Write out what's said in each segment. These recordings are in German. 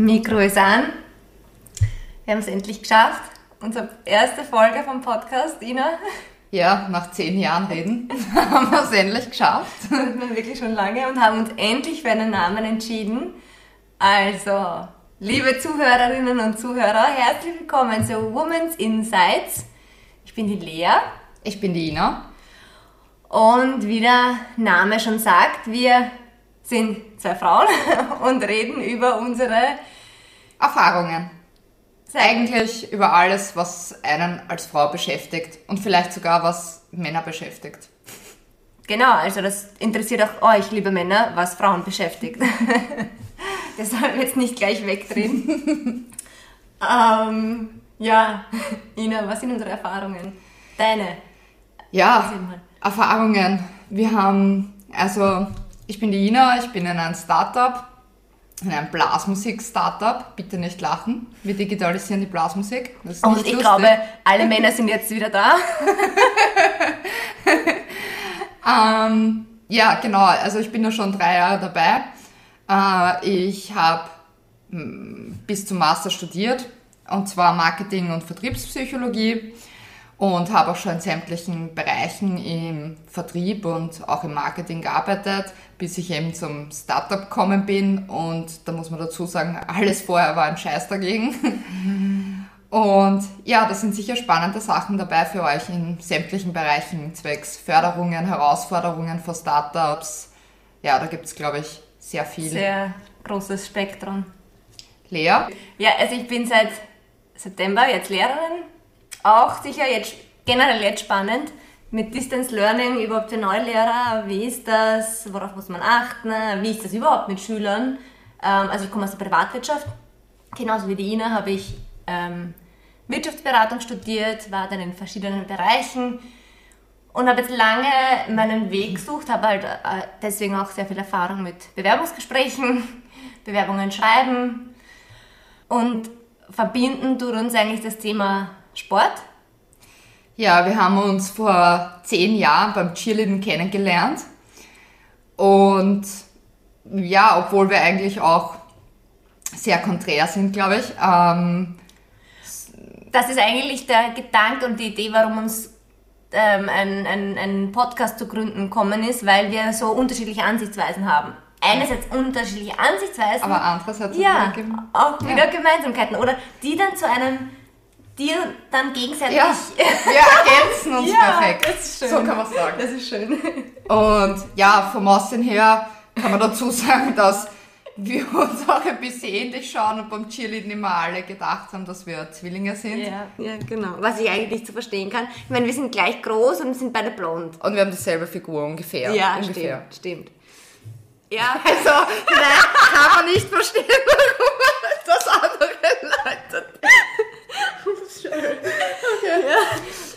Mikro ist an. Wir haben es endlich geschafft. Unsere erste Folge vom Podcast, Ina. Ja, nach zehn Jahren reden haben wir es endlich geschafft. Das wir wirklich schon lange und haben uns endlich für einen Namen entschieden. Also, liebe Zuhörerinnen und Zuhörer, herzlich willkommen zu Women's Insights. Ich bin die Lea. Ich bin die Ina. Und wie der Name schon sagt, wir sind zwei Frauen und reden über unsere Erfahrungen. Eigentlich über alles, was einen als Frau beschäftigt und vielleicht sogar was Männer beschäftigt. Genau, also das interessiert auch euch, liebe Männer, was Frauen beschäftigt. Deshalb jetzt nicht gleich wegdrehen. ähm, ja, Ina, was sind unsere Erfahrungen? Deine? Ja, Erfahrungen. Wir haben, also ich bin die Ina, ich bin in einem Startup in einem Blasmusik-Startup. Bitte nicht lachen. Wir digitalisieren die Blasmusik. Und ich lustig. glaube, alle Männer sind jetzt wieder da. ähm, ja, genau. Also ich bin ja schon drei Jahre dabei. Äh, ich habe hm, bis zum Master studiert. Und zwar Marketing- und Vertriebspsychologie und habe auch schon in sämtlichen Bereichen im Vertrieb und auch im Marketing gearbeitet, bis ich eben zum Startup gekommen bin und da muss man dazu sagen, alles vorher war ein Scheiß dagegen. Und ja, da sind sicher spannende Sachen dabei für euch in sämtlichen Bereichen, zwecks Förderungen, Herausforderungen für Startups. Ja, da gibt es, glaube ich, sehr viel. Sehr großes Spektrum. Lea? Ja, also ich bin seit September jetzt Lehrerin auch sicher jetzt generell jetzt spannend mit Distance Learning überhaupt für Neulehrer. Wie ist das? Worauf muss man achten? Wie ist das überhaupt mit Schülern? Ähm, also ich komme aus der Privatwirtschaft. Genauso wie die Ina habe ich ähm, Wirtschaftsberatung studiert, war dann in verschiedenen Bereichen und habe jetzt lange meinen Weg gesucht, habe halt äh, deswegen auch sehr viel Erfahrung mit Bewerbungsgesprächen, Bewerbungen schreiben und verbinden tut uns eigentlich das Thema Sport? Ja, wir haben uns vor zehn Jahren beim Cheerleading kennengelernt. Und ja, obwohl wir eigentlich auch sehr konträr sind, glaube ich. Ähm, das ist eigentlich der Gedanke und die Idee, warum uns ähm, ein, ein, ein Podcast zu gründen gekommen ist, weil wir so unterschiedliche Ansichtsweisen haben. Einerseits unterschiedliche Ansichtsweisen, aber andererseits ja, auch wieder ja. Gemeinsamkeiten oder die dann zu einem die dann gegenseitig. Ja, wir ergänzen uns ja, perfekt. Das ist schön. So kann man sagen. Das ist schön. Und ja, vom Aussehen her kann man dazu sagen, dass wir uns auch ein bisschen ähnlich schauen und beim Cheerleading immer alle gedacht haben, dass wir Zwillinge sind. Ja, ja, genau. Was ich eigentlich nicht so verstehen kann. Ich meine, wir sind gleich groß und sind beide blond. Und wir haben dieselbe Figur ungefähr. Ja, ungefähr. stimmt, stimmt. Ja, also, nein, kann man nicht verstehen, warum das andere Leute Okay.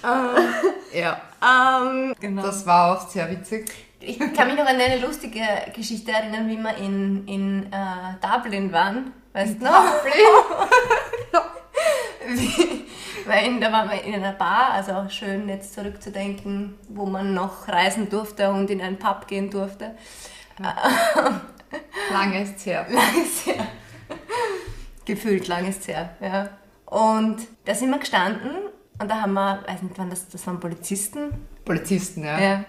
Ja. Ähm, ja. Ähm, genau. Das war auch sehr witzig. Ich kann mich noch an eine lustige Geschichte erinnern, wie wir in, in äh, Dublin waren. Weißt du noch? Dublin? weil da waren wir in einer Bar, also schön jetzt zurückzudenken, wo man noch reisen durfte und in einen Pub gehen durfte. Lange ist es her. Lange ist es her. Gefühlt lang ist es her, ja. Und da sind wir gestanden und da haben wir, weiß nicht wann, das, das waren Polizisten. Polizisten, ja. ja.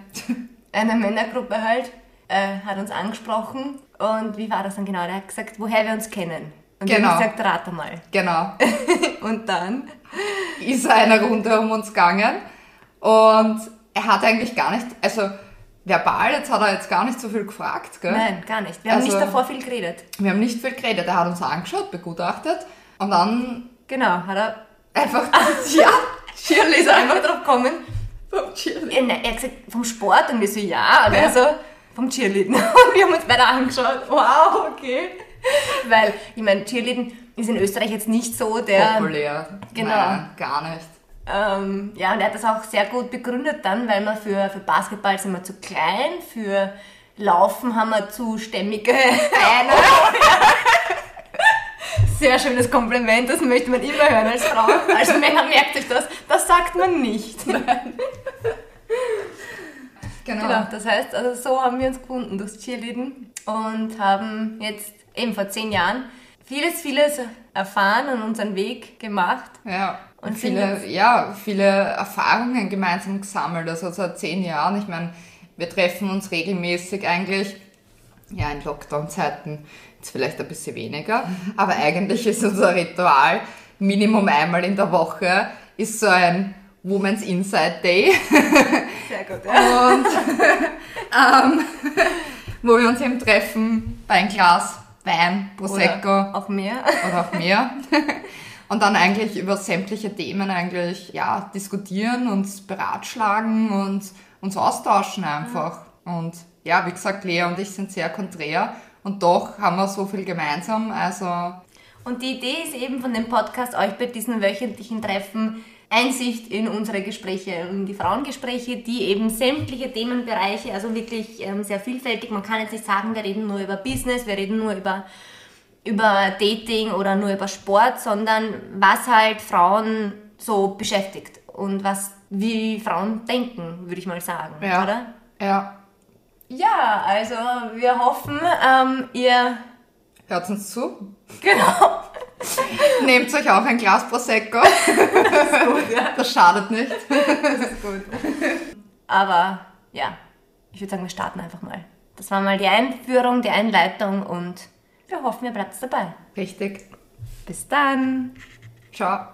Eine Männergruppe halt, äh, hat uns angesprochen und wie war das dann genau? Der hat gesagt, woher wir uns kennen. Und genau. haben gesagt, rate mal. Genau. und dann ist er eine Runde um uns gegangen und er hat eigentlich gar nicht, also verbal, jetzt hat er jetzt gar nicht so viel gefragt, gell? Nein, gar nicht. Wir haben also, nicht davor viel geredet. Wir haben nicht viel geredet. Er hat uns angeschaut, begutachtet und dann Genau, hat er einfach, ja, Cheerleader ist einfach drauf gekommen. Vom Cheerleading. Er, hat gesagt, vom Sport und wir so, ja, und ja. er so, vom Cheerleading. Und wir haben uns beide angeschaut, wow, okay. Weil, ich meine, Cheerleading ist in Österreich jetzt nicht so der... Populär. Genau. Nein, gar nicht. Ähm, ja, und er hat das auch sehr gut begründet dann, weil wir für, für Basketball sind wir zu klein, für Laufen haben wir zu stämmige Beine. Sehr schönes Kompliment, das möchte man immer hören als Frau. Als Männer merkt sich das, das sagt man nicht. Genau. genau. Das heißt, also so haben wir uns gefunden durchs Cheerleading und haben jetzt eben vor zehn Jahren vieles, vieles erfahren und unseren Weg gemacht. Ja. Und viele, ja, viele Erfahrungen gemeinsam gesammelt. Also seit zehn Jahren. Ich meine, wir treffen uns regelmäßig eigentlich, ja, in Lockdown-Zeiten jetzt vielleicht ein bisschen weniger, aber eigentlich ist unser Ritual Minimum einmal in der Woche ist so ein Women's Inside Day. Sehr gut, ja. Und ähm, wo wir uns eben treffen bei ein Glas Wein, Prosecco Oder auch mehr. oder auch mehr. Und dann eigentlich über sämtliche Themen eigentlich, ja, diskutieren, uns beratschlagen und uns austauschen einfach. Und ja, wie gesagt, Lea und ich sind sehr konträr und doch haben wir so viel gemeinsam. Also, Und die Idee ist eben von dem Podcast, euch bei diesen wöchentlichen Treffen Einsicht in unsere Gespräche, in die Frauengespräche, die eben sämtliche Themenbereiche, also wirklich ähm, sehr vielfältig. Man kann jetzt nicht sagen, wir reden nur über Business, wir reden nur über, über Dating oder nur über Sport, sondern was halt Frauen so beschäftigt und was, wie Frauen denken, würde ich mal sagen, ja. oder? Ja. Ja, also wir hoffen, ähm, ihr Hört uns zu. genau Nehmt euch auch ein Glas Prosecco. Das schadet nicht. Aber ja, ich würde sagen, wir starten einfach mal. Das war mal die Einführung, die Einleitung und wir hoffen, ihr bleibt dabei. Richtig. Bis dann! Ciao.